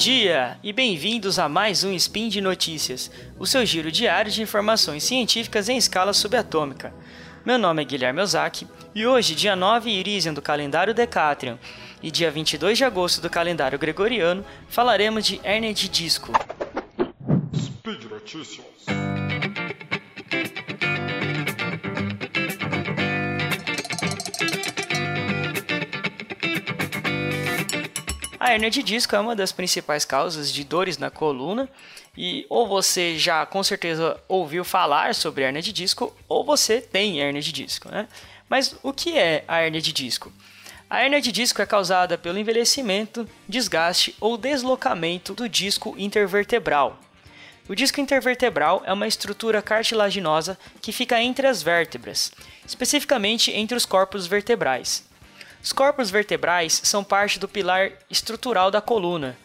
dia e bem-vindos a mais um Spin de Notícias, o seu giro diário de informações científicas em escala subatômica. Meu nome é Guilherme Ozaki e hoje, dia 9 Irisian do calendário Decatrian e dia 22 de agosto do calendário Gregoriano, falaremos de hérnia de disco. Speed Notícias. A hérnia de disco é uma das principais causas de dores na coluna e ou você já com certeza ouviu falar sobre hérnia de disco ou você tem hérnia de disco, né? Mas o que é a hérnia de disco? A hérnia de disco é causada pelo envelhecimento, desgaste ou deslocamento do disco intervertebral. O disco intervertebral é uma estrutura cartilaginosa que fica entre as vértebras, especificamente entre os corpos vertebrais. Os corpos vertebrais são parte do pilar estrutural da coluna,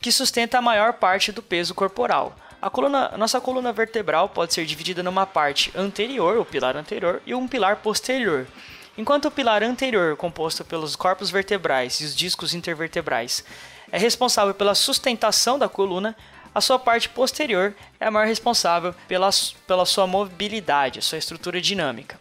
que sustenta a maior parte do peso corporal. A coluna, nossa coluna vertebral pode ser dividida numa parte anterior, o pilar anterior, e um pilar posterior. Enquanto o pilar anterior, composto pelos corpos vertebrais e os discos intervertebrais, é responsável pela sustentação da coluna, a sua parte posterior é a maior responsável pela, pela sua mobilidade, sua estrutura dinâmica.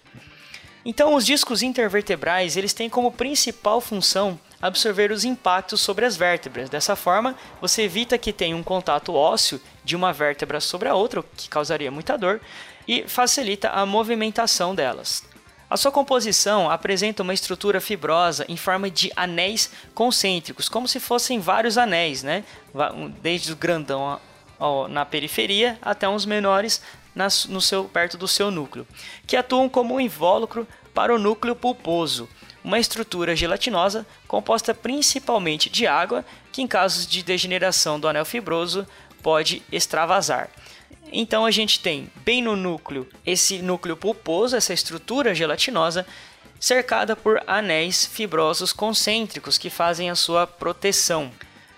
Então, os discos intervertebrais eles têm como principal função absorver os impactos sobre as vértebras. Dessa forma, você evita que tenha um contato ósseo de uma vértebra sobre a outra, o que causaria muita dor, e facilita a movimentação delas. A sua composição apresenta uma estrutura fibrosa em forma de anéis concêntricos, como se fossem vários anéis, né? desde o grandão na periferia até uns menores no seu, perto do seu núcleo, que atuam como um invólucro para o núcleo pulposo, uma estrutura gelatinosa composta principalmente de água, que em casos de degeneração do anel fibroso pode extravasar. Então a gente tem bem no núcleo esse núcleo pulposo, essa estrutura gelatinosa, cercada por anéis fibrosos concêntricos que fazem a sua proteção.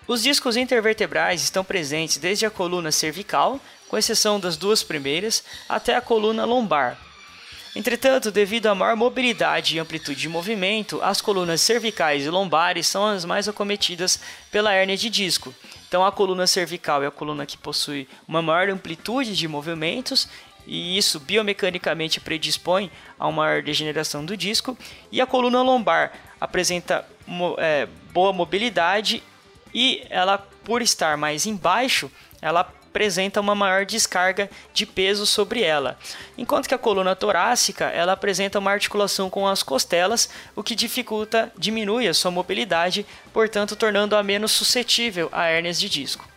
Os discos intervertebrais estão presentes desde a coluna cervical, com exceção das duas primeiras, até a coluna lombar. Entretanto, devido à maior mobilidade e amplitude de movimento, as colunas cervicais e lombares são as mais acometidas pela hérnia de disco. Então, a coluna cervical é a coluna que possui uma maior amplitude de movimentos e isso biomecanicamente predispõe a uma maior degeneração do disco. E a coluna lombar apresenta é, boa mobilidade e ela, por estar mais embaixo, ela apresenta uma maior descarga de peso sobre ela, enquanto que a coluna torácica ela apresenta uma articulação com as costelas, o que dificulta, diminui a sua mobilidade, portanto tornando-a menos suscetível a hérnias de disco.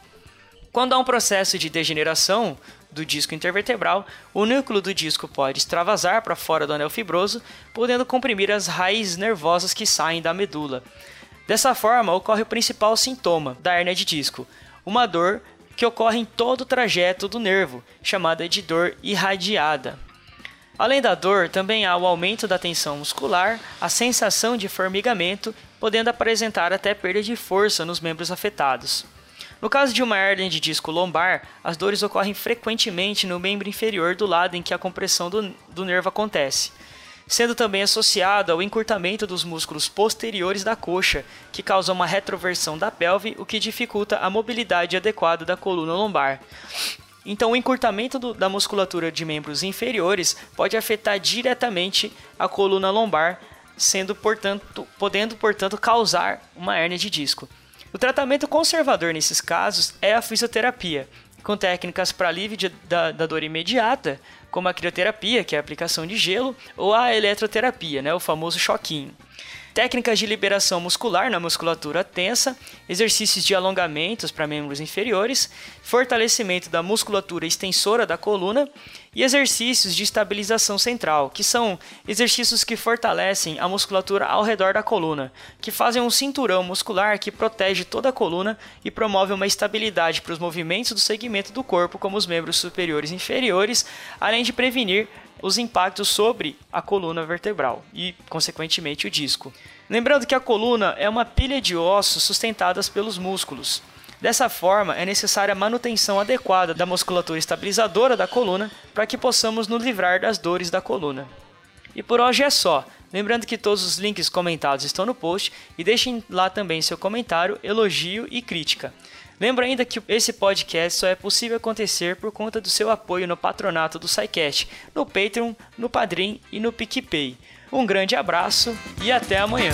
Quando há um processo de degeneração do disco intervertebral, o núcleo do disco pode extravasar para fora do anel fibroso, podendo comprimir as raízes nervosas que saem da medula. Dessa forma, ocorre o principal sintoma da hérnia de disco, uma dor que ocorre em todo o trajeto do nervo, chamada de dor irradiada. Além da dor, também há o aumento da tensão muscular, a sensação de formigamento, podendo apresentar até perda de força nos membros afetados. No caso de uma hernia de disco lombar, as dores ocorrem frequentemente no membro inferior do lado em que a compressão do, do nervo acontece sendo também associado ao encurtamento dos músculos posteriores da coxa, que causa uma retroversão da pelve, o que dificulta a mobilidade adequada da coluna lombar. Então, o encurtamento do, da musculatura de membros inferiores pode afetar diretamente a coluna lombar, sendo portanto, podendo, portanto, causar uma hérnia de disco. O tratamento conservador nesses casos é a fisioterapia, com técnicas para alívio de, da, da dor imediata, como a crioterapia, que é a aplicação de gelo, ou a eletroterapia, né, o famoso choquinho. Técnicas de liberação muscular na musculatura tensa, exercícios de alongamentos para membros inferiores, fortalecimento da musculatura extensora da coluna e exercícios de estabilização central, que são exercícios que fortalecem a musculatura ao redor da coluna, que fazem um cinturão muscular que protege toda a coluna e promove uma estabilidade para os movimentos do segmento do corpo, como os membros superiores e inferiores, além de prevenir os impactos sobre a coluna vertebral e, consequentemente, o disco. Lembrando que a coluna é uma pilha de ossos sustentadas pelos músculos. Dessa forma, é necessária a manutenção adequada da musculatura estabilizadora da coluna para que possamos nos livrar das dores da coluna. E por hoje é só. Lembrando que todos os links comentados estão no post e deixem lá também seu comentário, elogio e crítica. Lembra ainda que esse podcast só é possível acontecer por conta do seu apoio no patronato do SciCast, no Patreon, no Padrim e no PicPay. Um grande abraço e até amanhã!